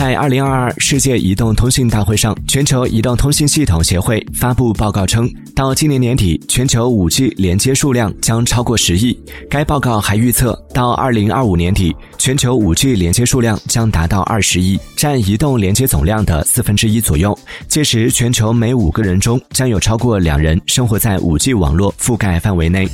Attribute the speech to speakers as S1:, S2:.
S1: 在二零二二世界移动通信大会上全球移动通信系统协会发布报告称到今年年底全球五 g 连接数量将超过十亿。该报告还预测到二零二五年底全球五 g 连接数量将达到二十亿占移动连接总量的四分之一左右。届时全球每五个人中将有超过两人生活在五 g 网络覆盖范围内。